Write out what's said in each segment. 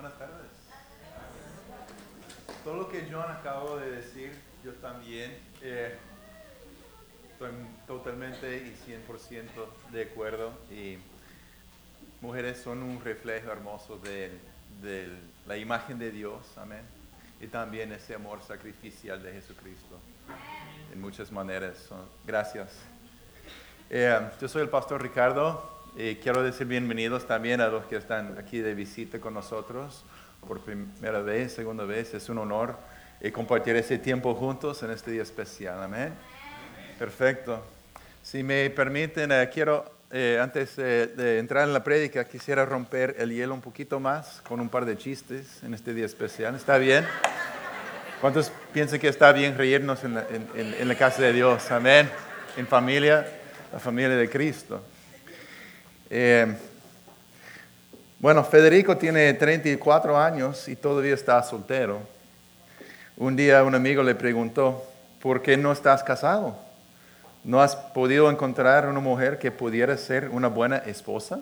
Buenas tardes. Todo lo que John acabó de decir, yo también eh, estoy totalmente y 100% de acuerdo. Y mujeres son un reflejo hermoso de, de la imagen de Dios, amén. Y también ese amor sacrificial de Jesucristo. En muchas maneras. Gracias. Eh, yo soy el pastor Ricardo. Y quiero decir bienvenidos también a los que están aquí de visita con nosotros por primera vez, segunda vez. Es un honor eh, compartir ese tiempo juntos en este día especial. Amén. Perfecto. Si me permiten, eh, quiero, eh, antes de entrar en la prédica, quisiera romper el hielo un poquito más con un par de chistes en este día especial. ¿Está bien? ¿Cuántos piensan que está bien reírnos en la, en la casa de Dios? Amén. En familia, la familia de Cristo. Eh, bueno, Federico tiene 34 años y todavía está soltero. Un día un amigo le preguntó, ¿por qué no estás casado? ¿No has podido encontrar una mujer que pudiera ser una buena esposa?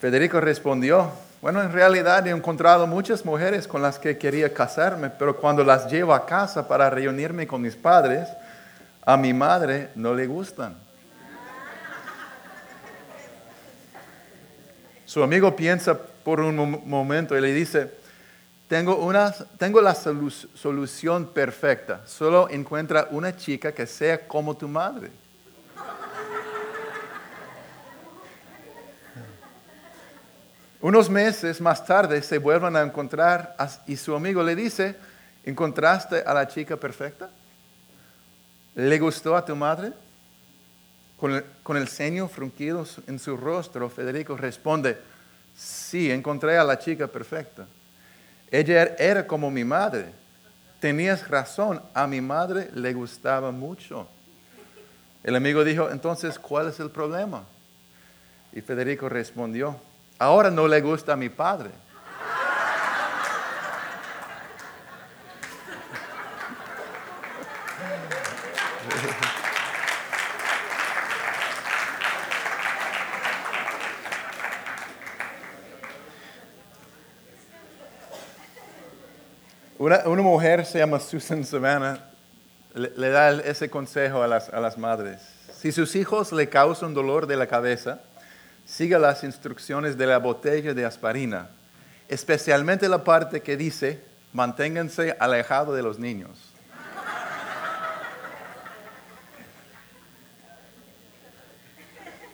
Federico respondió, bueno, en realidad he encontrado muchas mujeres con las que quería casarme, pero cuando las llevo a casa para reunirme con mis padres, a mi madre no le gustan. Su amigo piensa por un momento y le dice, tengo, una, tengo la solución perfecta, solo encuentra una chica que sea como tu madre. Unos meses más tarde se vuelven a encontrar y su amigo le dice, ¿encontraste a la chica perfecta? ¿Le gustó a tu madre? Con el, ceño frunquido en su rostro, Federico responde, sí, encontré a la chica perfecta. Ella er, era como mi madre. Tenías razón, a mi madre le gustaba mucho. El amigo dijo, entonces, ¿cuál es el problema? Y Federico respondió, ahora no le gusta a mi padre. Una, mujer se llama Susan Savannah, le, da ese consejo a las, a las, madres. Si sus hijos le causan dolor de la cabeza, siga las instrucciones de la botella de aspirina, especialmente la parte que dice, manténganse alejados de los niños.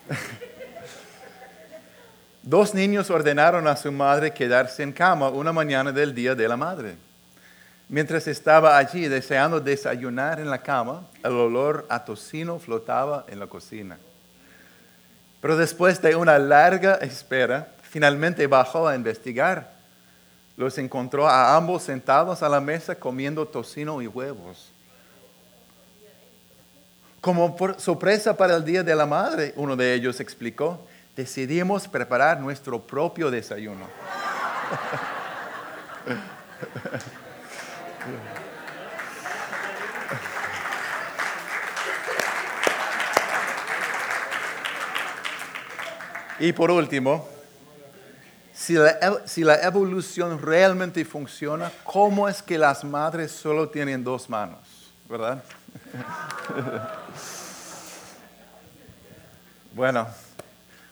Dos niños ordenaron a su madre quedarse en cama una mañana del día de la madre. Mientras estaba allí deseando desayunar en la cama, el olor a tocino flotaba en la cocina. Pero después de una larga espera, finalmente bajó a investigar. Los encontró a ambos sentados a la mesa comiendo tocino y huevos. Como por sorpresa para el Día de la Madre, uno de ellos explicó, decidimos preparar nuestro propio desayuno. Y por último, si la, evolución realmente funciona, ¿cómo es que las madres solo tienen dos manos? ¿Verdad? bueno,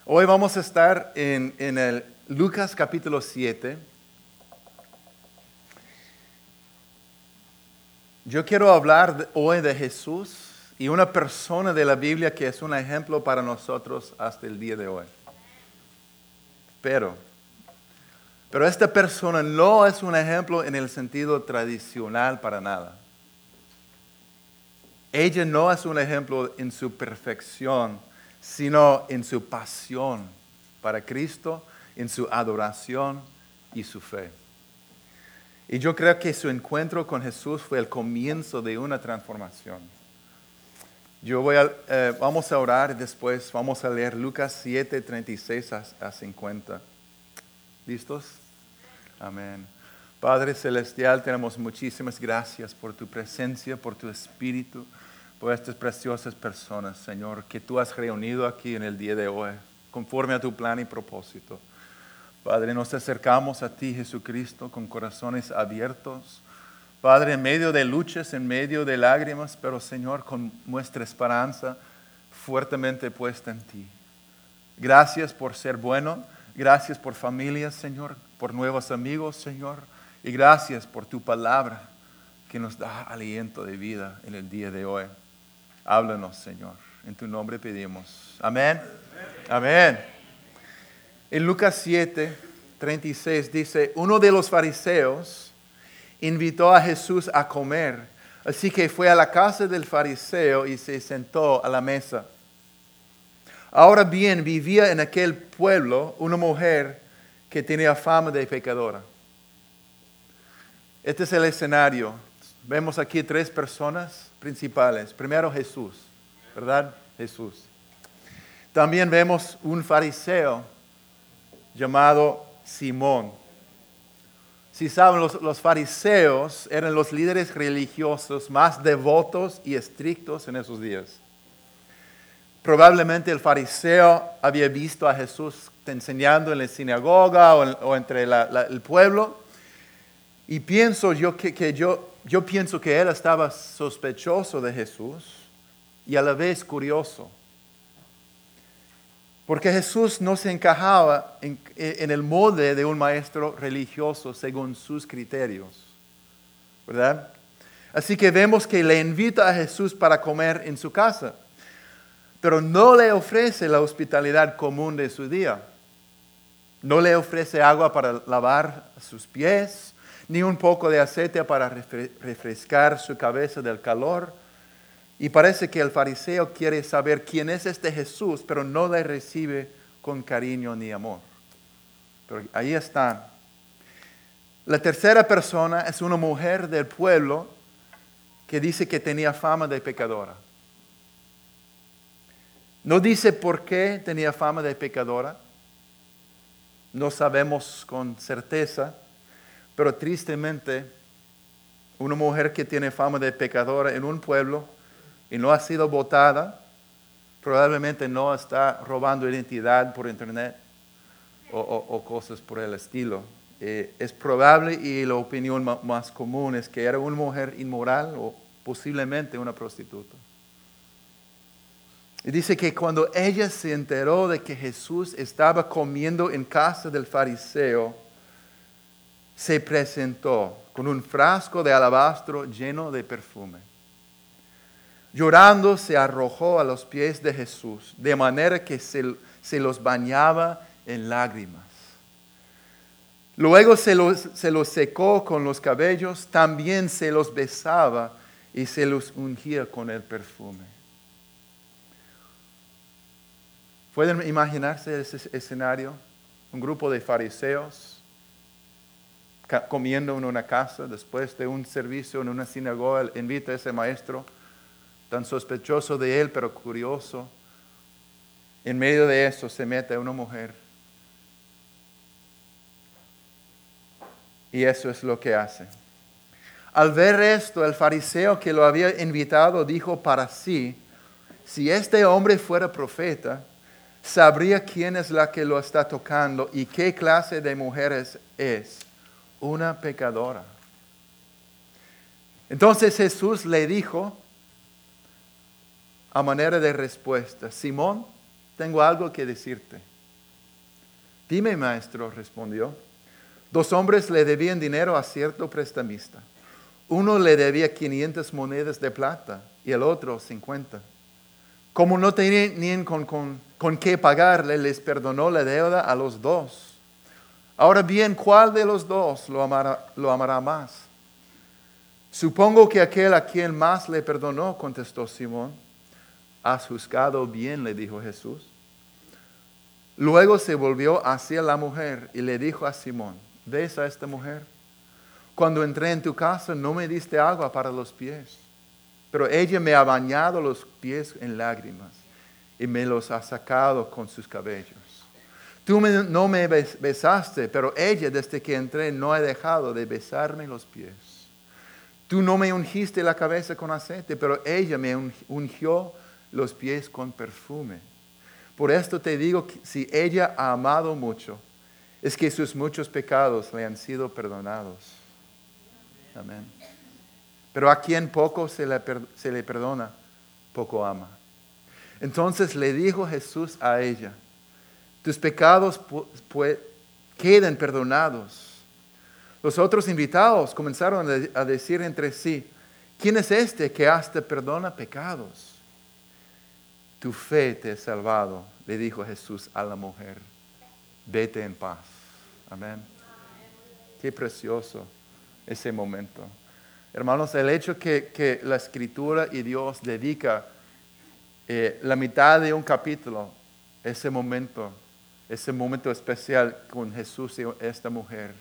hoy vamos a estar en, en el Lucas capítulo 7. Yo quiero hablar hoy de Jesús y una persona de la Biblia que es un ejemplo para nosotros hasta el día de hoy. Pero, pero esta persona no es un ejemplo en el sentido tradicional para nada. Ella no es un ejemplo en su perfección, sino en su pasión para Cristo, en su adoración y su fe. Y yo creo que su encuentro con Jesús fue el comienzo de una transformación. Yo voy a, eh, vamos a orar después vamos a leer Lucas 7, 36 a 50. ¿Listos? Amén. Padre Celestial, tenemos muchísimas gracias por tu presencia, por tu espíritu, por estas preciosas personas, Señor, que tú has reunido aquí en el día de hoy, conforme a tu plan y propósito. Padre, nos acercamos a ti, Jesucristo, con corazones abiertos. Padre, en medio de luchas, en medio de lágrimas, pero Señor, con nuestra esperanza fuertemente puesta en ti. Gracias por ser bueno. Gracias por familias, Señor, por nuevos amigos, Señor. Y gracias por tu palabra que nos da aliento de vida en el día de hoy. Háblanos, Señor. En tu nombre pedimos. Amén. Amén. En Lucas 7, 36 dice, uno de los fariseos invitó a Jesús a comer. Así que fue a la casa del fariseo y se sentó a la mesa. Ahora bien, vivía en aquel pueblo una mujer que tenía fama de pecadora. Este es el escenario. Vemos aquí tres personas principales. Primero Jesús, ¿verdad? Jesús. También vemos un fariseo llamado Simón. Si saben, los, los, fariseos eran los líderes religiosos más devotos y estrictos en esos días. Probablemente el fariseo había visto a Jesús enseñando en la sinagoga o, entre el pueblo. Y pienso yo que, yo, yo pienso que él estaba sospechoso de Jesús y a la vez curioso. Porque Jesús no se encajaba en, en, el molde de un maestro religioso según sus criterios. ¿Verdad? Así que vemos que le invita a Jesús para comer en su casa pero no le ofrece la hospitalidad común de su día. No le ofrece agua para lavar sus pies, ni un poco de aceite para refrescar su cabeza del calor. Y parece que el fariseo quiere saber quién es este Jesús, pero no le recibe con cariño ni amor. Pero ahí está. La tercera persona es una mujer del pueblo que dice que tenía fama de pecadora. No dice por qué tenía fama de pecadora. No sabemos con certeza, pero tristemente una mujer que tiene fama de pecadora en un pueblo y no ha sido votada, probablemente no está robando identidad por internet o, cosas por el estilo. Eh, es probable y la opinión más común es que era una mujer inmoral o posiblemente una prostituta. Y dice que cuando ella se enteró de que Jesús estaba comiendo en casa del fariseo, se presentó con un frasco de alabastro lleno de perfume. Llorando se arrojó a los pies de Jesús, de manera que se, los bañaba en lágrimas. Luego se los, se los secó con los cabellos, también se los besaba y se los ungía con el perfume. ¿Pueden imaginarse ese escenario? Un grupo de fariseos comiendo en una casa después de un servicio en una sinagoga, invita a ese maestro, tan sospechoso de él, pero curioso. En medio de eso se mete una mujer. Y eso es lo que hace. Al ver esto, el fariseo que lo había invitado dijo para sí, si este hombre fuera profeta, sabría quién es la que lo está tocando y qué clase de mujeres es. Una pecadora. Entonces Jesús le dijo a manera de respuesta, Simón, tengo algo que decirte. Dime, maestro, respondió. Dos hombres le debían dinero a cierto prestamista. Uno le debía 500 monedas de plata y el otro 50. Como no tenían con, con con qué pagarle, les perdonó la deuda a los dos. Ahora bien, ¿cuál de los dos lo amará, lo amará más? Supongo que aquel a quien más le perdonó, contestó Simón. Has juzgado bien, le dijo Jesús. Luego se volvió hacia la mujer y le dijo a Simón, ¿ves a esta mujer? Cuando entré en tu casa no me diste agua para los pies, pero ella me ha bañado los pies en lágrimas y me los ha sacado con sus cabellos. Tú no me besaste, pero ella desde que entré no ha dejado de besarme los pies. Tú no me ungiste la cabeza con aceite, pero ella me ungió los pies con perfume. Por esto te digo que si ella ha amado mucho, es que sus muchos pecados le han sido perdonados. Amén. Pero a quien poco se le, perdona, poco ama. Entonces le dijo Jesús a ella, tus pecados queden perdonados. Los otros invitados comenzaron a decir entre sí, ¿quién es este que hasta perdona pecados? Tu fe te ha salvado, le dijo Jesús a la mujer. Vete en paz. Amén. Qué precioso ese momento. Hermanos, el hecho que, que la escritura y Dios dedica eh, la mitad de un capítulo, ese momento, ese momento especial con Jesús y esta mujer,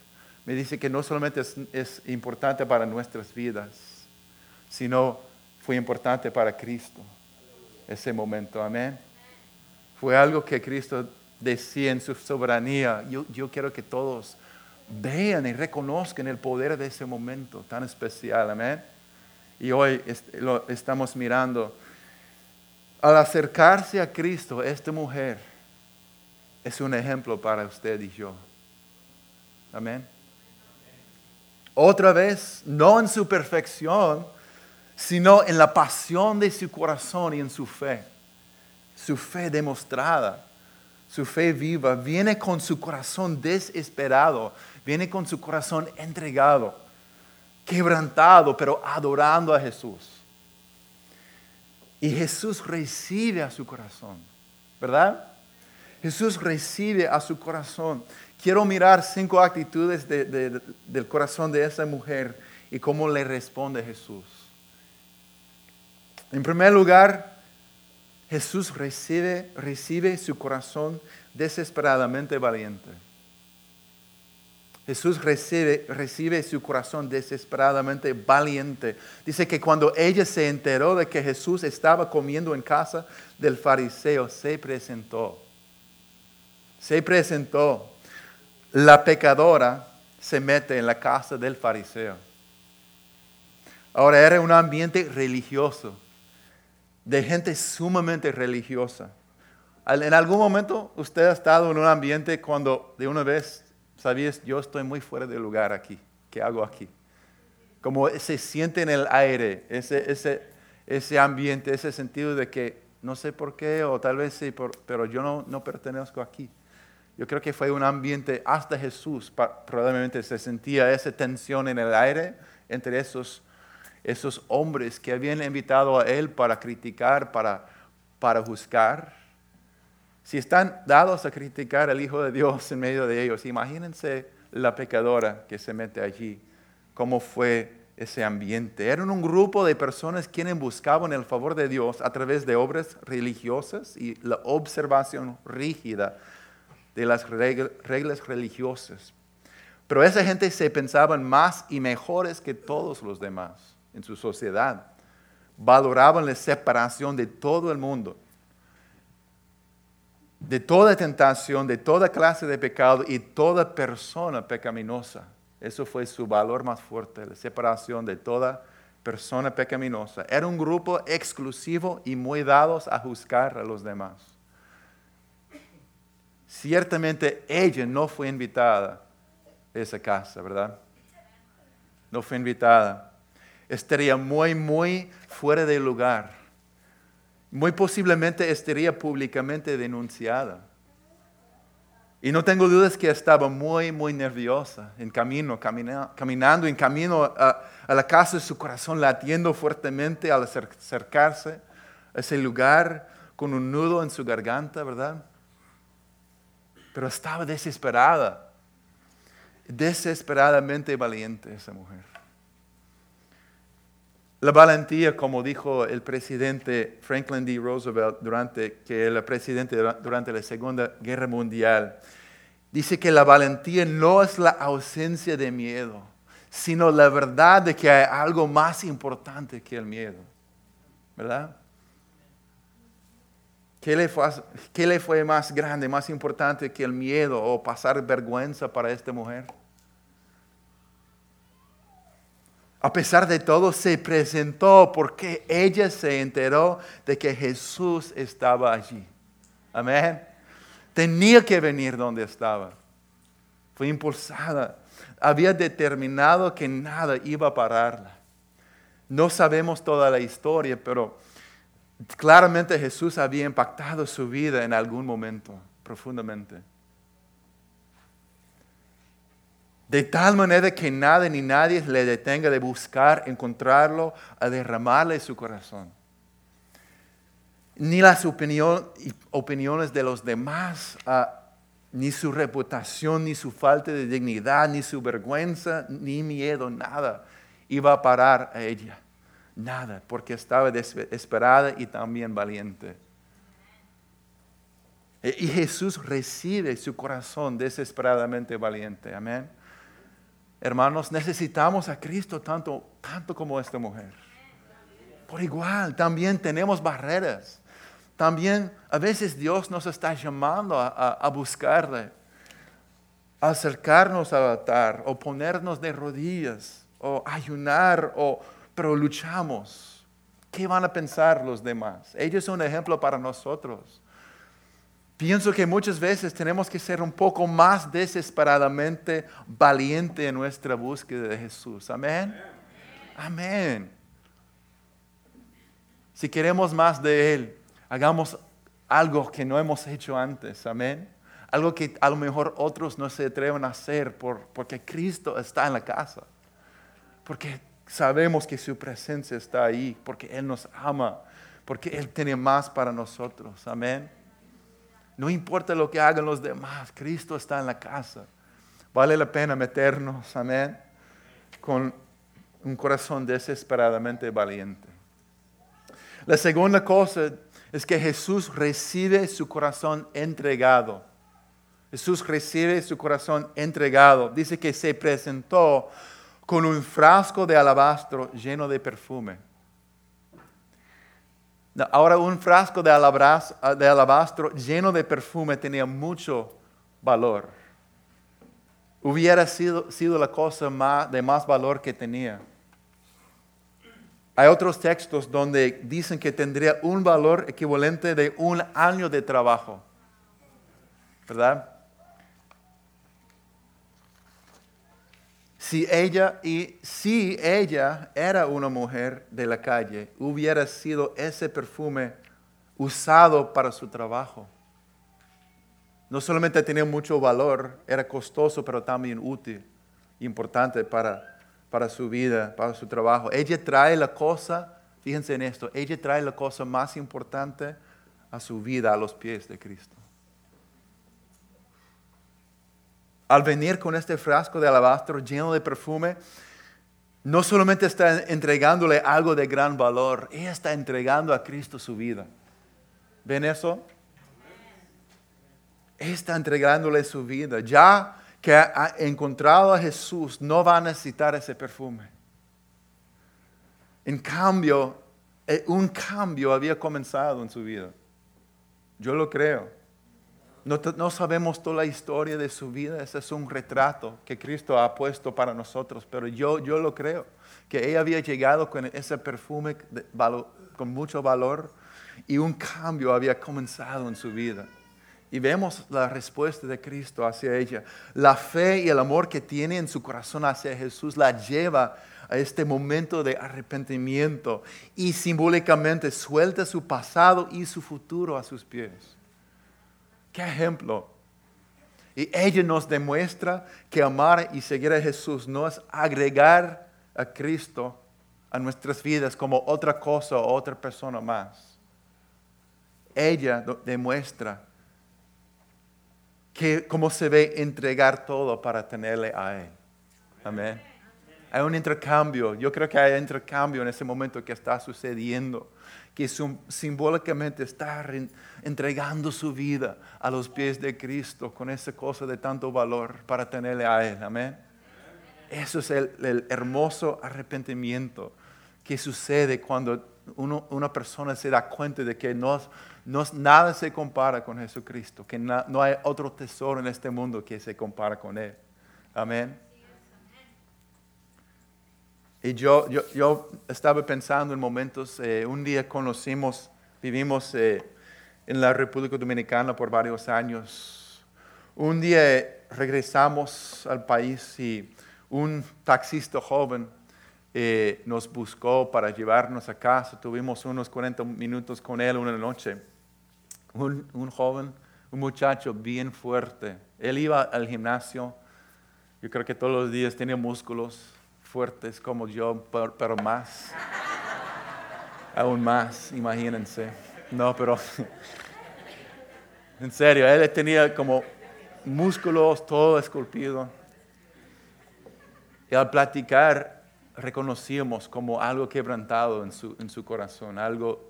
me dice que no solamente es, es importante para nuestras vidas, sino fue importante para Cristo ese momento. Amén. Fue algo que Cristo decía en su soberanía. Yo, yo quiero que todos vean y reconozcan el poder de ese momento tan especial. Amén. Y hoy lo estamos mirando al acercarse a Cristo, esta mujer es un ejemplo para usted y yo. Amén. Otra vez, no en su perfección, sino en la pasión de su corazón y en su fe. Su fe demostrada, su fe viva, viene con su corazón desesperado, viene con su corazón entregado, quebrantado, pero adorando a Jesús. Y Jesús recibe a su corazón, ¿verdad? Jesús recibe a su corazón. Quiero mirar cinco actitudes del corazón de esa mujer y cómo le responde Jesús. En primer lugar, Jesús recibe, recibe su corazón desesperadamente valiente. Jesús recibe, recibe su corazón desesperadamente valiente. Dice que cuando ella se enteró de que Jesús estaba comiendo en casa del fariseo, se presentó. Se presentó. La pecadora se mete en la casa del fariseo. Ahora era un ambiente religioso, de gente sumamente religiosa. En algún momento usted ha estado en un ambiente cuando de una vez sabías, yo estoy muy fuera de lugar aquí. ¿Qué hago aquí? Como se siente en el aire, ese, ese, ese ambiente, ese sentido de que no sé por qué, o tal vez sí, pero yo no, no pertenezco aquí. Yo creo que fue un ambiente, hasta Jesús probablemente se sentía esa tensión en el aire entre esos, esos hombres que habían invitado a él para criticar, para, para juzgar. Si están dados a criticar al Hijo de Dios en medio de ellos, imagínense la pecadora que se mete allí, cómo fue ese ambiente. Eran un grupo de personas quienes buscaban el favor de Dios a través de obras religiosas y la observación rígida de las reglas religiosas. Pero esa gente se pensaban más y mejores que todos los demás en su sociedad. Valoraban la separación de todo el mundo de toda tentación, de toda clase de pecado y toda persona pecaminosa. Eso fue su valor más fuerte, la separación de toda persona pecaminosa. Era un grupo exclusivo y muy dados a juzgar a los demás. Ciertamente ella no fue invitada a esa casa, ¿verdad? No fue invitada. Estaría muy, muy fuera de lugar muy posiblemente estaría públicamente denunciada. Y no tengo dudas que estaba muy, muy nerviosa en camino, caminando en camino a, la casa de su corazón, latiendo fuertemente al acercarse a ese lugar con un nudo en su garganta, ¿verdad? Pero estaba desesperada, desesperadamente valiente esa mujer. La valentía, como dijo el presidente Franklin D. Roosevelt durante que era presidente durante la Segunda Guerra Mundial, dice que la valentía no es la ausencia de miedo, sino la verdad de que hay algo más importante que el miedo. ¿Verdad? ¿Qué le, fue, ¿Qué le fue más grande, más importante que el miedo o pasar vergüenza para esta mujer? A pesar de todo, se presentó porque ella se enteró de que Jesús estaba allí. Amén. Tenía que venir donde estaba. fue impulsada. Había determinado que nada iba a pararla. No sabemos toda la historia, pero claramente Jesús había impactado su vida en algún momento profundamente. De tal manera que nada ni nadie le detenga de buscar, encontrarlo, a derramarle su corazón. Ni las opiniones de los demás, ah, ni su reputación, ni su falta de dignidad, ni su vergüenza, ni miedo, nada iba a parar a ella. Nada, porque estaba desesperada y también valiente. E, y Jesús recibe su corazón desesperadamente valiente. Amén. Hermanos, necesitamos a Cristo tanto, tanto como esta mujer. Por igual, también tenemos barreras. También a veces Dios nos está llamando a, buscarle, a acercarnos al altar, o ponernos de rodillas, o ayunar, o, pero luchamos. ¿Qué van a pensar los demás? Ellos son un ejemplo para nosotros. Pienso que muchas veces tenemos que ser un poco más desesperadamente valiente en nuestra búsqueda de Jesús. Amén. Amén. Si queremos más de Él, hagamos algo que no hemos hecho antes. Amén. Algo que a lo mejor otros no se atreven a hacer porque Cristo está en la casa. Porque sabemos que su presencia está ahí. Porque Él nos ama. Porque Él tiene más para nosotros. Amén. No importa lo que hagan los demás, Cristo está en la casa. Vale la pena meternos, amén, con un corazón desesperadamente valiente. La segunda cosa es que Jesús recibe su corazón entregado. Jesús recibe su corazón entregado. Dice que se presentó con un frasco de alabastro lleno de perfume. Ahora un frasco de alabastro, lleno de perfume tenía mucho valor. Hubiera sido, sido la cosa de más valor que tenía. Hay otros textos donde dicen que tendría un valor equivalente de un año de trabajo. ¿Verdad? Si ella, y si ella era una mujer de la calle, hubiera sido ese perfume usado para su trabajo. No solamente tenía mucho valor, era costoso, pero también útil, importante para, para su vida, para su trabajo. Ella trae la cosa, fíjense en esto, ella trae la cosa más importante a su vida, a los pies de Cristo. Al venir con este frasco de alabastro lleno de perfume, no solamente está entregándole algo de gran valor, ella está entregando a Cristo su vida. ¿Ven eso? está entregándole su vida. Ya que ha encontrado a Jesús, no va a necesitar ese perfume. En cambio, eh, un cambio había comenzado en su vida. Yo lo creo. No, sabemos toda la historia de su vida, ese es un retrato que Cristo ha puesto para nosotros, pero yo, yo lo creo, que ella había llegado con ese perfume con mucho valor y un cambio había comenzado en su vida. Y vemos la respuesta de Cristo hacia ella. La fe y el amor que tiene en su corazón hacia Jesús la lleva a este momento de arrepentimiento y simbólicamente suelta su pasado y su futuro a sus pies. Qué ejemplo. Y ella nos demuestra que amar y seguir a Jesús no es agregar a Cristo a nuestras vidas como otra cosa o otra persona más. Ella demuestra que cómo se ve entregar todo para tenerle a Él. Amén. Hay un intercambio. Yo creo que hay intercambio en ese momento que está sucediendo que simbólicamente está entregando su vida a los pies de Cristo con esa cosa de tanto valor para tenerle a Él. Amén. Eso es el, hermoso arrepentimiento que sucede cuando una persona se da cuenta de que no, nada se compara con Jesucristo, que no hay otro tesoro en este mundo que se compara con Él. Amén. Y yo, yo, estaba pensando en momentos, eh, un día conocimos, vivimos eh, en la República Dominicana por varios años. Un día regresamos al país y un taxista joven eh, nos buscó para llevarnos a casa. Tuvimos unos 40 minutos con él una noche. Un, un joven, un muchacho bien fuerte. Él iba al gimnasio. Yo creo que todos los días tenía músculos fuertes como yo, pero, más. Aún más, imagínense. No, pero en serio, él tenía como músculos, todo esculpido. Y al platicar, reconocíamos como algo quebrantado en su, en su corazón, algo,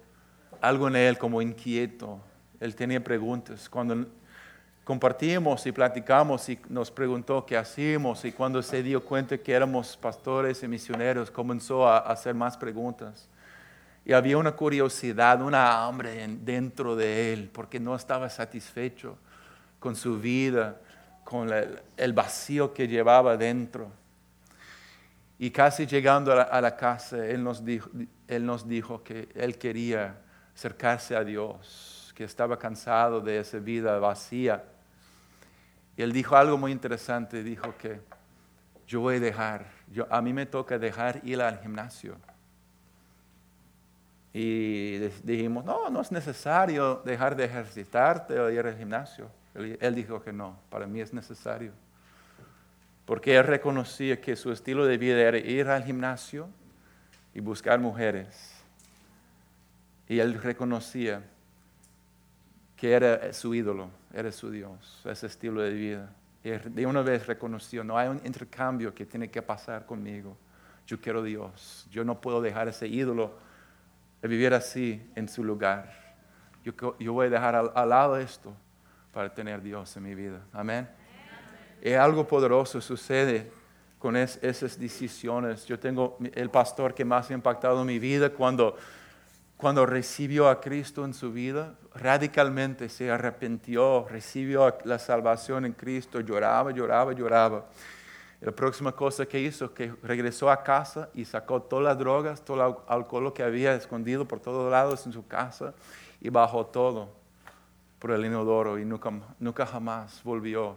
algo en él como inquieto. Él tenía preguntas. Cuando compartimos y platicamos y nos preguntó qué hacíamos y cuando se dio cuenta que éramos pastores y misioneros, comenzó a hacer más preguntas. Y había una curiosidad, una hambre dentro de él, porque no estaba satisfecho con su vida, con el vacío que llevaba dentro. Y casi llegando a la, casa, él nos, dijo, él nos dijo que él quería acercarse a Dios, que estaba cansado de esa vida vacía. Y él dijo algo muy interesante, dijo que yo voy a dejar, yo, a mí me toca dejar ir al gimnasio. Y dijimos, no, no es necesario dejar de ejercitarte o ir al gimnasio. Él, dijo que no, para mí es necesario. Porque él reconocía que su estilo de vida era ir al gimnasio y buscar mujeres. Y él reconocía que era su ídolo, era su Dios, ese estilo de vida. De una vez reconoció, no hay un intercambio que tiene que pasar conmigo. Yo quiero Dios. Yo no puedo dejar ese ídolo de vivir así en su lugar. Yo, yo voy a dejar al, lado esto para tener Dios en mi vida. Amén. Y algo poderoso sucede con esas decisiones. Yo tengo el pastor que más ha impactado mi vida cuando, cuando recibió a Cristo en su vida, radicalmente se arrepintió, recibió la salvación en Cristo, lloraba, lloraba, lloraba. La próxima cosa que hizo, que regresó a casa y sacó todas las drogas, todo el alcohol que había escondido por todos lados en su casa y bajó todo por el inodoro y nunca, nunca jamás volvió.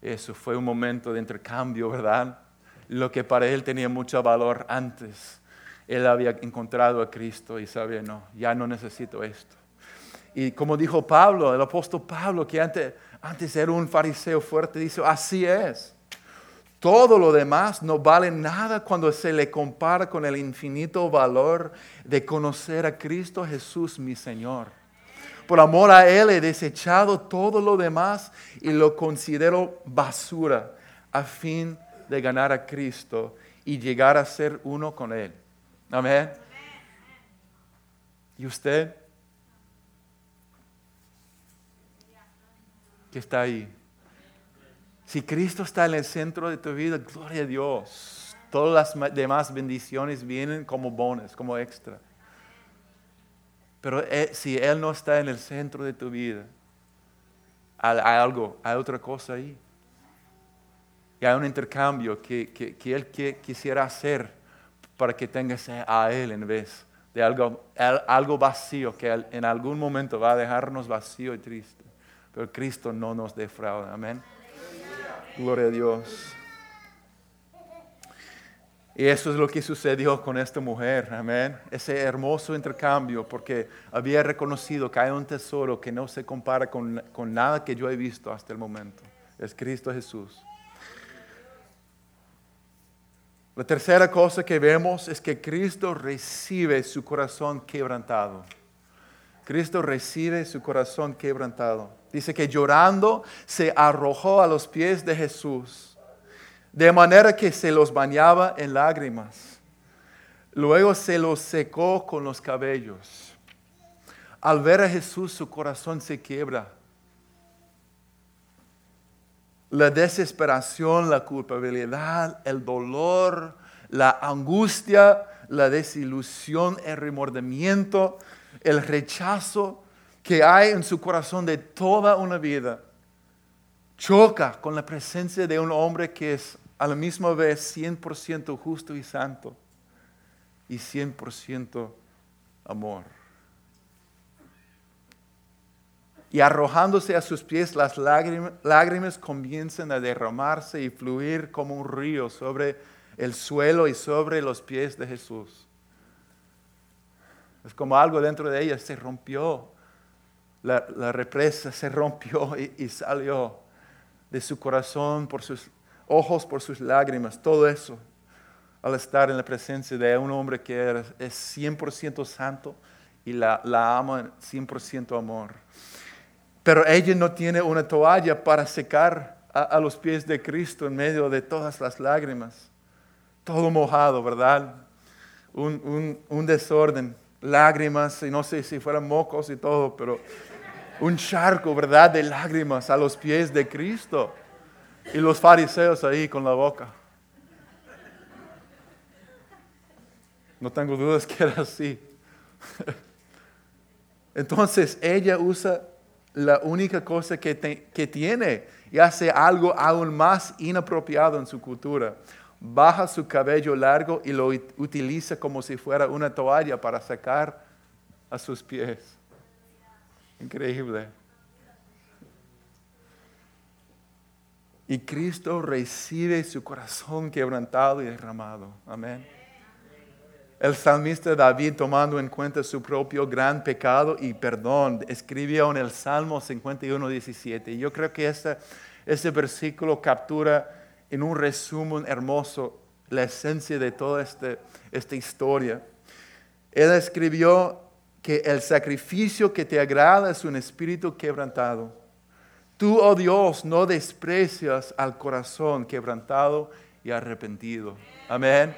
Eso fue un momento de intercambio, ¿verdad? Lo que para él tenía mucho valor antes. Él había encontrado a Cristo y sabía, no, ya no necesito esto. Y como dijo Pablo, el apóstol Pablo, que antes, antes era un fariseo fuerte, dice, así es. Todo lo demás no vale nada cuando se le compara con el infinito valor de conocer a Cristo Jesús, mi Señor. Por amor a Él he desechado todo lo demás y lo considero basura a fin de ganar a Cristo y llegar a ser uno con Él. Amén. ¿Y usted? ¿Qué está ahí? Si Cristo está en el centro de tu vida, gloria a Dios. Todas las demás bendiciones vienen como bonos, como extra. Pero eh, si Él no está en el centro de tu vida, hay algo, hay otra cosa ahí. Y hay un intercambio que, Él quisiera hacer para que tengas a Él en vez de algo, algo vacío, que en algún momento va a dejarnos vacío y triste. Pero Cristo no nos defrauda. Amén. Gloria a Dios. Y eso es lo que sucedió con esta mujer, amén. Ese hermoso intercambio, porque había reconocido que hay un tesoro que no se compara con, con nada que yo he visto hasta el momento. Es Cristo Jesús. La tercera cosa que vemos es que Cristo recibe su corazón quebrantado. Cristo recibe su corazón quebrantado. Dice que llorando se arrojó a los pies de Jesús, de manera que se los bañaba en lágrimas. Luego se los secó con los cabellos. Al ver a Jesús su corazón se quiebra. La desesperación, la culpabilidad, el dolor, la angustia, la desilusión, el remordimiento el rechazo que hay en su corazón de toda una vida, choca con la presencia de un hombre que es a la misma vez 100% justo y santo y 100% amor. Y arrojándose a sus pies las lágrimas, comienzan a derramarse y fluir como un río sobre el suelo y sobre los pies de Jesús. Es como algo dentro de ella se rompió, la, represa se rompió y, salió de su corazón por sus ojos, por sus lágrimas, todo eso al estar en la presencia de un hombre que es 100% santo y la, la ama 100% amor. Pero ella no tiene una toalla para secar a, los pies de Cristo en medio de todas las lágrimas. Todo mojado, ¿verdad? Un, desorden, lágrimas, y no sé si fueran mocos y todo, pero un charco, ¿verdad? De lágrimas a los pies de Cristo. Y los fariseos ahí con la boca. No tengo dudas que era así. Entonces ella usa la única cosa que, tiene y hace algo aún más inapropiado en su cultura. Baja su cabello largo y lo utiliza como si fuera una toalla para sacar a sus pies. Increíble. Y Cristo recibe su corazón quebrantado y derramado. Amén. El salmista David, tomando en cuenta su propio gran pecado y perdón, escribió en el Salmo 51, 17. Yo creo que este, este versículo captura en un resumen hermoso la esencia de toda este, esta historia. Él escribió que el sacrificio que te agrada es un espíritu quebrantado. Tú, oh Dios, no desprecias al corazón quebrantado y arrepentido. Amén.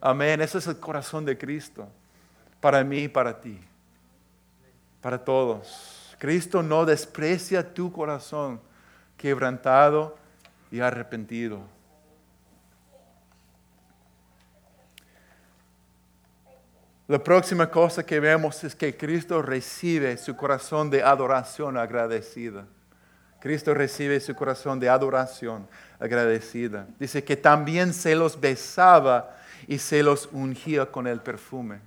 Amén. Ese es el corazón de Cristo. Para mí y para ti. Para todos. Cristo no desprecia tu corazón quebrantado y arrepentido. La próxima cosa que vemos es que Cristo recibe su corazón de adoración agradecida. Cristo recibe su corazón de adoración agradecida. Dice que también se los besaba y se los ungía con el perfume.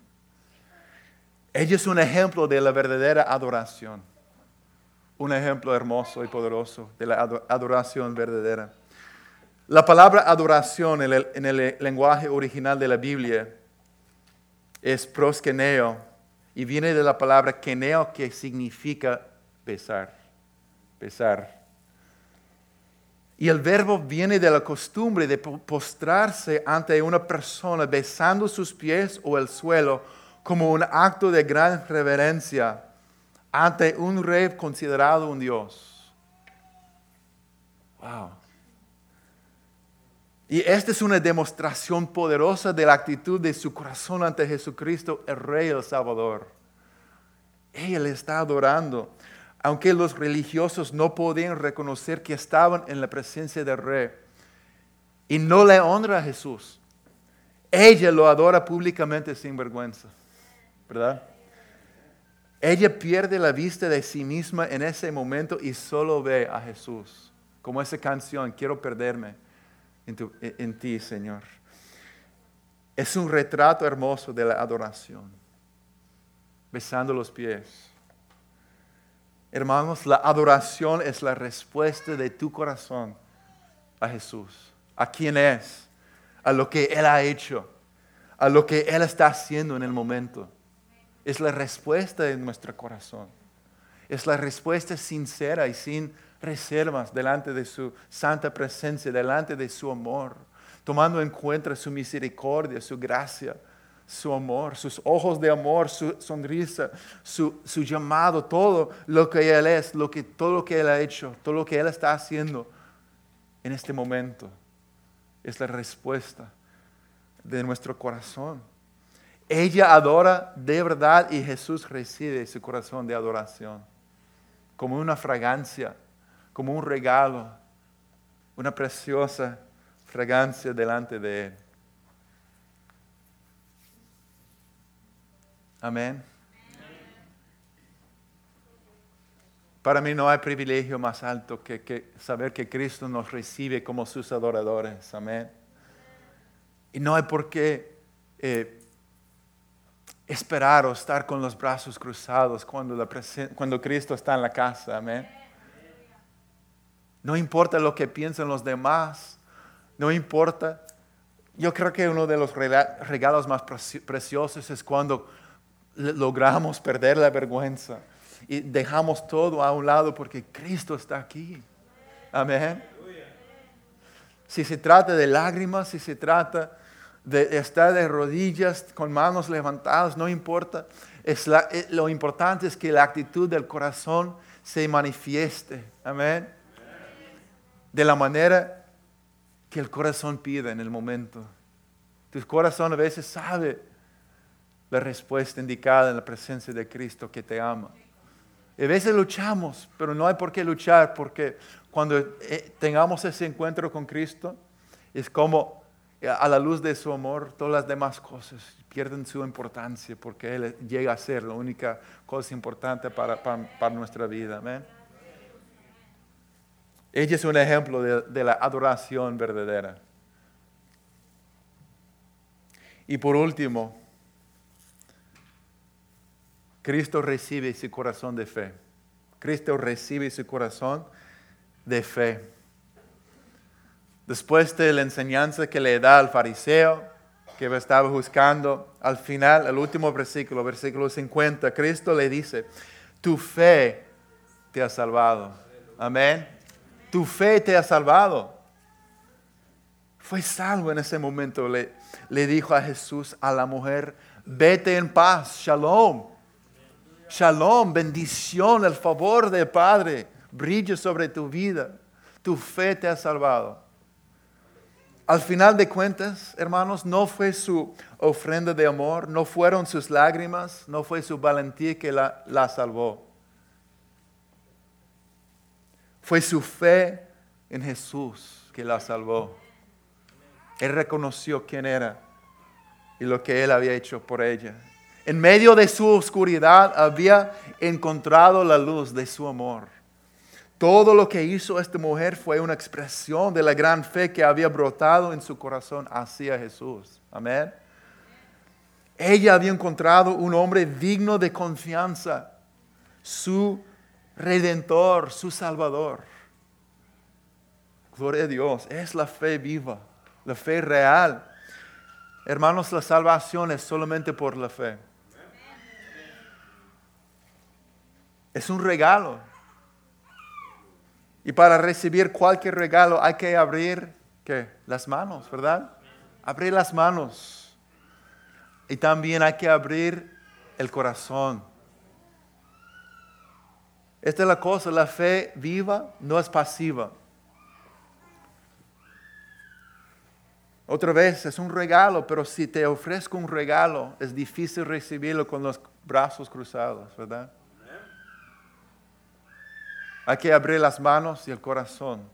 Ella es un ejemplo de la verdadera adoración. Un ejemplo hermoso y poderoso de la adoración verdadera. La palabra adoración en el, en el lenguaje original de la Biblia es proskeneo y viene de la palabra keneo que significa besar. Besar. Y el verbo viene de la costumbre de postrarse ante una persona besando sus pies o el suelo como un acto de gran reverencia ante un rey considerado un Dios. Wow. Y esta es una demostración poderosa de la actitud de su corazón ante Jesucristo, el Rey, el Salvador. Le está adorando aunque los religiosos no podían reconocer que estaban en la presencia del rey y no le honra a Jesús, ella lo adora públicamente sin vergüenza, ¿verdad? Ella pierde la vista de sí misma en ese momento y solo ve a Jesús, como esa canción, quiero perderme en, en ti, Señor. Es un retrato hermoso de la adoración, besando los pies Hermanos, la adoración es la respuesta de tu corazón a Jesús, a quién es, a lo que Él ha hecho, a lo que Él está haciendo en el momento. Es la respuesta de nuestro corazón. Es la respuesta sincera y sin reservas delante de su santa presencia, delante de su amor, tomando en cuenta su misericordia, su gracia su amor, sus ojos de amor, su sonrisa, su, llamado, todo lo que Él es, lo que, todo lo que Él ha hecho, todo lo que Él está haciendo en este momento. Es la respuesta de nuestro corazón. Ella adora de verdad y Jesús recibe su corazón de adoración como una fragancia, como un regalo, una preciosa fragancia delante de Él. Amén. Para mí no hay privilegio más alto que, saber que Cristo nos recibe como sus adoradores. Amén. Y no hay por qué eh, esperar o estar con los brazos cruzados cuando, la cuando Cristo está en la casa. Amén. No importa lo que piensen los demás. No importa. Yo creo que uno de los regalos más preciosos es cuando logramos perder la vergüenza y dejamos todo a un lado porque Cristo está aquí. Amén. Si se trata de lágrimas, si se trata de estar de rodillas con manos levantadas, no importa. Eh, lo importante es que la actitud del corazón se manifieste. Amén. De la manera que el corazón pide en el momento. Tu corazón a veces sabe la respuesta indicada en la presencia de Cristo que te ama. A veces luchamos, pero no hay por qué luchar porque cuando eh, tengamos ese encuentro con Cristo, es como eh, a la luz de su amor, todas las demás cosas pierden su importancia porque Él llega a ser la única cosa importante para, nuestra vida. Amén. Ella es un ejemplo de, de la adoración verdadera. Y por último, Cristo recibe ese corazón de fe. Cristo recibe ese corazón de fe. Después de la enseñanza que le da al fariseo, que estaba buscando, al final, el último versículo, versículo 50, Cristo le dice, tu fe te ha salvado. Amén. Tu fe te ha salvado. Fue salvo en ese momento. Le dijo a Jesús, a la mujer, vete en paz, shalom. Shalom, bendición, el favor del Padre brille sobre tu vida. Tu fe te ha salvado. Al final de cuentas, hermanos, no fue su ofrenda de amor, no fueron sus lágrimas, no fue su valentía que la, la salvó. Fue su fe en Jesús que la salvó. Él reconoció quién era y lo que él había hecho por ella. En medio de su oscuridad había encontrado la luz de su amor. Todo lo que hizo esta mujer fue una expresión de la gran fe que había brotado en su corazón hacia Jesús. Amén. Ella había encontrado un hombre digno de confianza, su redentor, su salvador. Gloria a Dios, es la fe viva, la fe real. Hermanos, la salvación es solamente por la fe. Es un regalo. Y para recibir cualquier regalo hay que abrir ¿qué? las manos, ¿verdad? Abrir las manos. Y también hay que abrir el corazón. Esta es la cosa, la fe viva no es pasiva. Otra vez, es un regalo, pero si te ofrezco un regalo, es difícil recibirlo con los brazos cruzados, ¿verdad? Hay que abrir las manos y el corazón.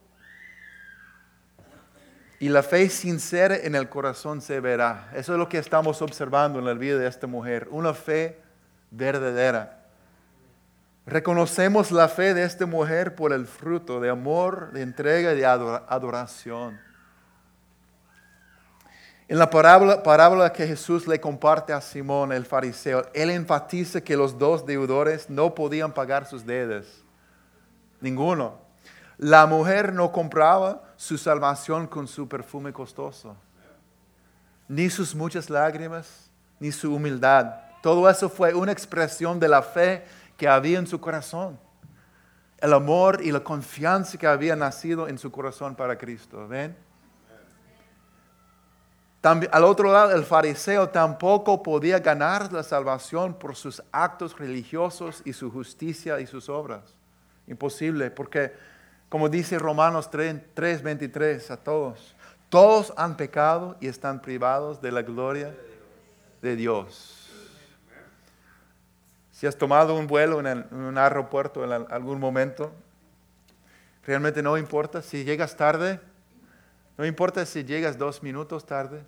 Y la fe sincera en el corazón se verá. Eso es lo que estamos observando en la vida de esta mujer. Una fe verdadera. Reconocemos la fe de esta mujer por el fruto de amor, de entrega y de adoración. En la parábola, parábola, que Jesús le comparte a Simón el fariseo, él enfatiza que los dos deudores no podían pagar sus deudas. Ninguno. La mujer no compraba su salvación con su perfume costoso, ni sus muchas lágrimas, ni su humildad. Todo eso fue una expresión de la fe que había en su corazón. El amor y la confianza que había nacido en su corazón para Cristo. ¿Ven? al otro lado, el fariseo tampoco podía ganar la salvación por sus actos religiosos y su justicia y sus obras. Imposible, porque como dice Romanos 3, 23 a todos, todos han pecado y están privados de la gloria de Dios. Si has tomado un vuelo en, un aeropuerto en algún momento, realmente no importa si llegas tarde, no importa si llegas dos minutos tarde,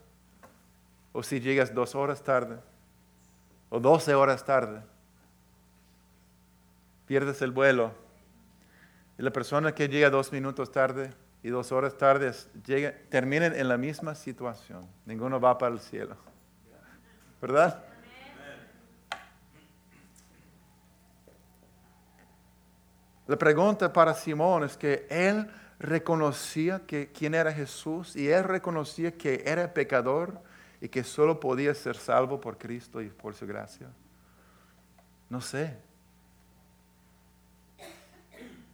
o si llegas dos horas tarde, o doce horas tarde, pierdes el vuelo y la persona que llega dos minutos tarde y dos horas tarde llega, terminen en la misma situación. Ninguno va para el cielo. ¿Verdad? La pregunta para Simón es que él reconocía que quién era Jesús y él reconocía que era pecador y que solo podía ser salvo por Cristo y por su gracia. No sé,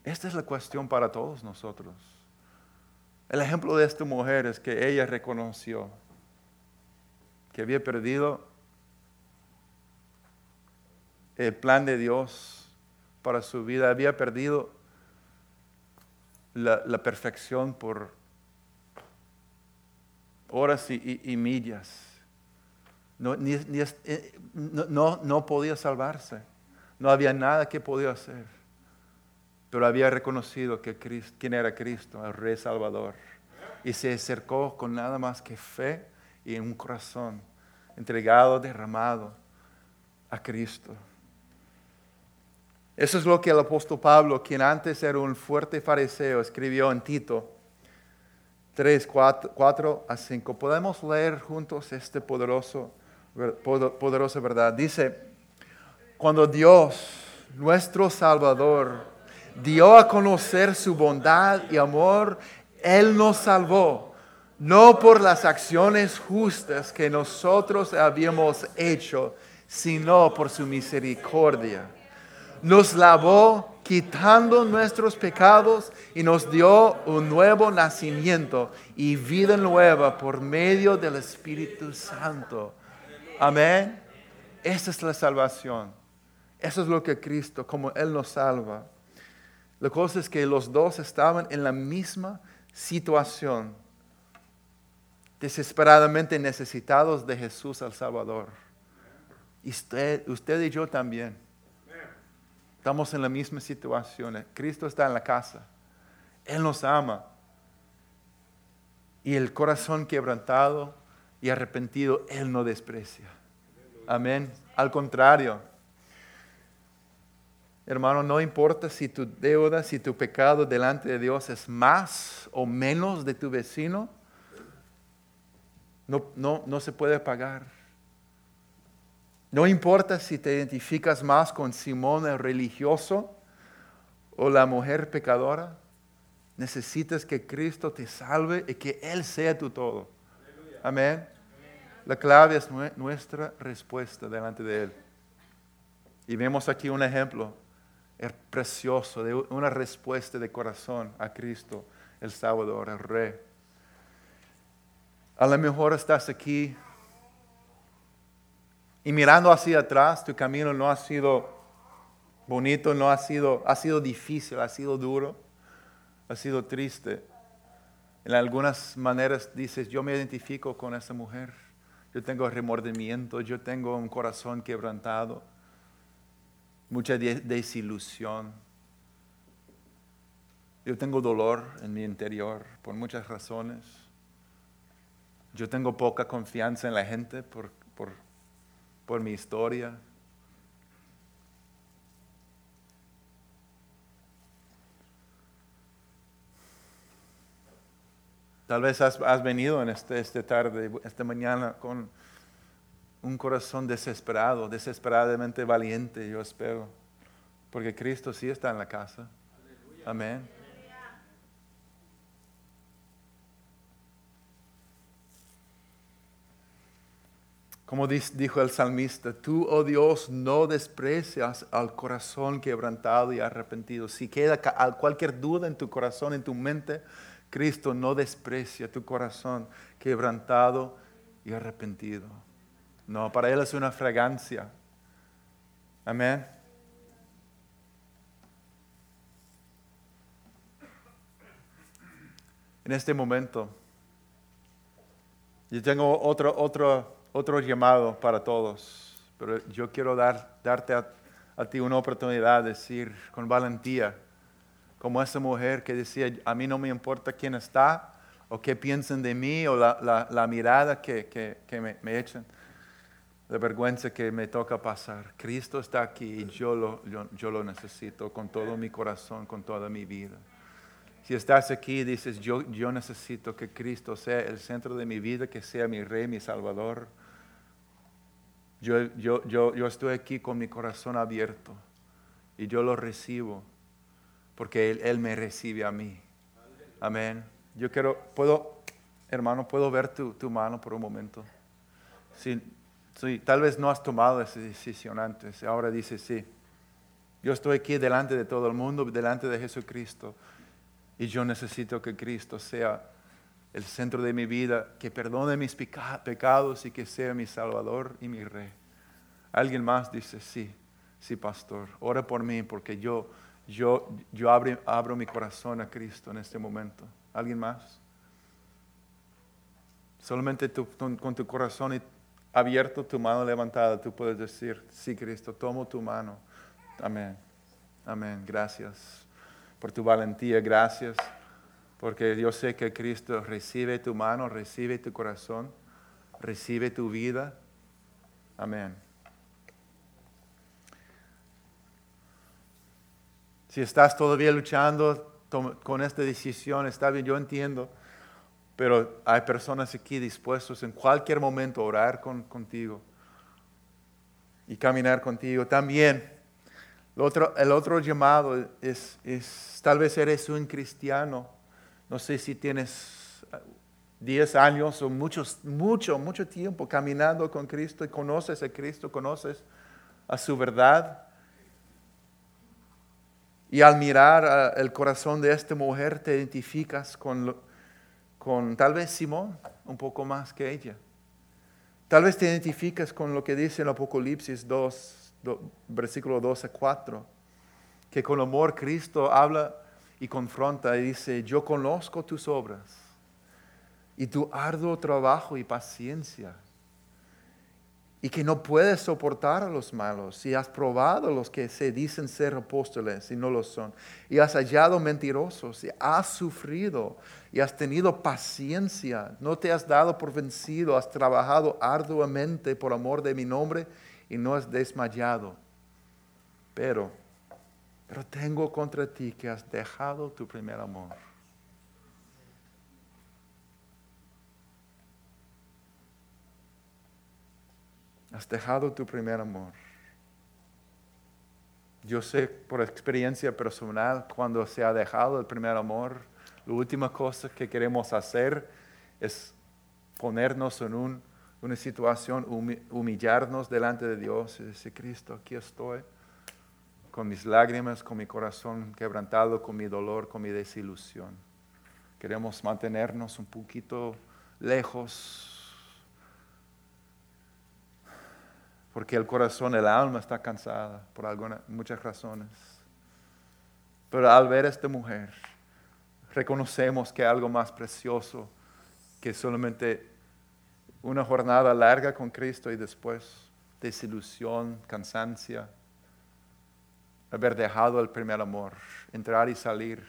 esta es la cuestión para todos nosotros. El ejemplo de esta mujer es que ella reconoció que había perdido el plan de Dios para su vida, había perdido la, perfección por horas y, millas. Eh, no, no, podía salvarse, no había nada que podía hacer, pero había reconocido que quién era Cristo, el Rey Salvador, y se acercó con nada más que fe y un corazón entregado, derramado a Cristo. Eso es lo que el apóstol Pablo, quien antes era un fuerte fariseo, escribió en Tito 3, 4, a 5. Podemos leer juntos este poderoso, poderosa verdad. Dice, cuando Dios, nuestro Salvador, dio a conocer su bondad y amor, Él nos salvó, no por las acciones justas que nosotros habíamos hecho, sino por su misericordia nos lavó quitando nuestros pecados y nos dio un nuevo nacimiento y vida nueva por medio del Espíritu Santo. Amén. Esa es la salvación. Eso es lo que Cristo, como Él nos salva. La cosa es que los dos estaban en la misma situación, desesperadamente necesitados de Jesús al Salvador. Y usted, usted y yo también. Estamos en la misma situación. Cristo está en la casa. Él nos ama. Y el corazón quebrantado y arrepentido, Él no desprecia. Amén. Al contrario. Hermano, no importa si tu deuda, si tu pecado delante de Dios es más o menos de tu vecino, no, no, no se puede pagar. No importa si te identificas más con Simón el religioso o la mujer pecadora, necesitas que Cristo te salve y que Él sea tu todo. Amén. La clave es nuestra respuesta delante de Él. Y vemos aquí un ejemplo precioso de una respuesta de corazón a Cristo, el Salvador, el Rey. A lo mejor estás aquí y mirando hacia atrás, tu camino no ha sido bonito, no ha sido, ha sido difícil, ha sido duro, ha sido triste. En algunas maneras dices, yo me identifico con esa mujer, yo tengo remordimiento, yo tengo un corazón quebrantado, mucha desilusión. Yo tengo dolor en mi interior por muchas razones. Yo tengo poca confianza en la gente por, por por mi historia. Tal vez has, venido en este, esta tarde, esta mañana, con un corazón desesperado, desesperadamente valiente, yo espero, porque Cristo sí está en la casa. Amén. Como dijo el salmista, tú, oh Dios, no desprecias al corazón quebrantado y arrepentido. Si queda cualquier duda en tu corazón, en tu mente, Cristo no desprecia tu corazón quebrantado y arrepentido. No, para Él es una fragancia. Amén. En este momento, yo tengo otro, otro otro llamado para todos, pero yo quiero dar, darte a, ti una oportunidad de decir con valentía, como esa mujer que decía, a mí no me importa quién está o qué piensen de mí o la, mirada que, que, me, me echen, la vergüenza que me toca pasar. Cristo está aquí y yo lo, yo lo necesito con todo mi corazón, con toda mi vida. Si estás aquí y dices, yo, yo necesito que Cristo sea el centro de mi vida, que sea mi Rey, mi Salvador, yo, yo, yo, yo estoy aquí con mi corazón abierto y yo lo recibo porque Él, Él me recibe a mí. Amén. Yo quiero, puedo, hermano, puedo ver tu, tu mano por un momento. Sí, sí, tal vez no has tomado esa decisión antes, ahora dices sí. Yo estoy aquí delante de todo el mundo, delante de Jesucristo, y yo necesito que Cristo sea el centro de mi vida, que perdone mis pecados y que sea mi Salvador y mi Rey. Alguien más dice, sí, sí, pastor, ora por mí porque yo, yo, yo abro, abro mi corazón a Cristo en este momento. ¿Alguien más? Solamente con tu corazón abierto, tu mano levantada, tú puedes decir, sí, Cristo, tomo tu mano. Amén. Amén. Gracias por tu valentía. Gracias porque yo sé que Cristo recibe tu mano, recibe tu corazón, recibe tu vida. Amén. Si estás todavía luchando con esta decisión, está bien, yo entiendo, pero hay personas aquí dispuestas en cualquier momento a orar contigo y caminar contigo. También, el otro, llamado es, es, tal vez eres un cristiano, no sé si tienes 10 años o muchos, mucho, mucho tiempo caminando con Cristo y conoces a Cristo, conoces a su verdad y al mirar el corazón de esta mujer te identificas con, con tal vez Simón un poco más que ella. Tal vez te identificas con lo que dice en Apocalipsis 2, versículo 12, 4, que con amor Cristo habla y confronta y dice, yo conozco tus obras y tu arduo trabajo y paciencia y que no puedes soportar a los malos, y has probado a los que se dicen ser apóstoles y no lo son, y has hallado mentirosos, y has sufrido, y has tenido paciencia, no te has dado por vencido, has trabajado arduamente por amor de mi nombre y no has desmayado. Pero, pero tengo contra ti que has dejado tu primer amor. Has dejado tu primer amor. Yo sé por experiencia personal, cuando se ha dejado el primer amor, la última cosa que queremos hacer es ponernos en una situación, humillarnos delante de Dios y decir, Cristo, aquí estoy, con mis lágrimas, con mi corazón quebrantado, con mi dolor, con mi desilusión. Queremos mantenernos un poquito lejos porque el corazón, el alma está cansada por alguna, muchas razones. Pero al ver a esta mujer, reconocemos que algo más precioso que solamente una jornada larga con Cristo y después desilusión, cansancia, haber dejado el primer amor, entrar y salir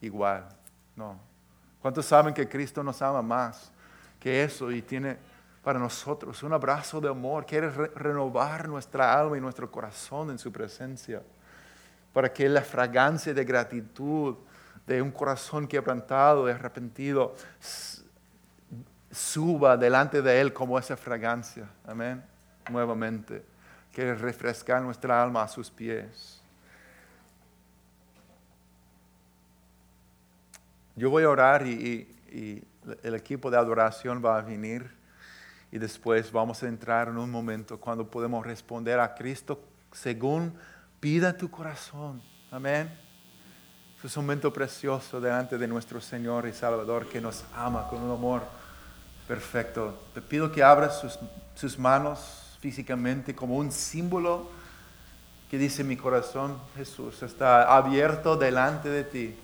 igual. No. ¿Cuántos saben que Cristo nos ama más que eso y tiene para nosotros, un abrazo de amor, quiere renovar nuestra alma y nuestro corazón en su presencia, para que la fragancia de gratitud de un corazón quebrantado y arrepentido suba delante de Él como esa fragancia. Amén. Nuevamente, quiere refrescar nuestra alma a sus pies. Yo voy a orar y el equipo de adoración va a venir y después vamos a entrar en un momento cuando podemos responder a Cristo según pida tu corazón. Amén. Es un momento precioso delante de nuestro Señor y Salvador que nos ama con un amor perfecto. Te pido que abras sus, sus manos físicamente como un símbolo que dice mi corazón, Jesús, está abierto delante de ti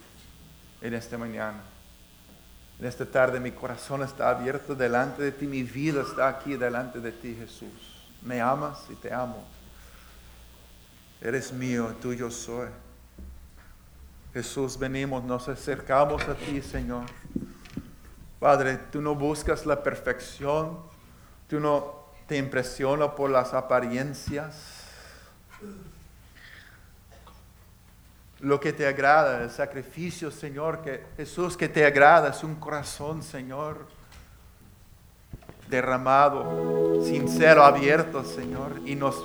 en esta mañana. En esta tarde mi corazón está abierto delante de ti, mi vida está aquí delante de ti, Jesús. Me amas y te amo. Eres mío, tuyo soy. Jesús, venimos, nos acercamos a ti, Señor. Padre, tú no buscas la perfección, tú no te impresionas por las apariencias. Lo que te agrada, el sacrificio, Señor, que Jesús que te agrada es un corazón, Señor, derramado, sincero, abierto, Señor, y nos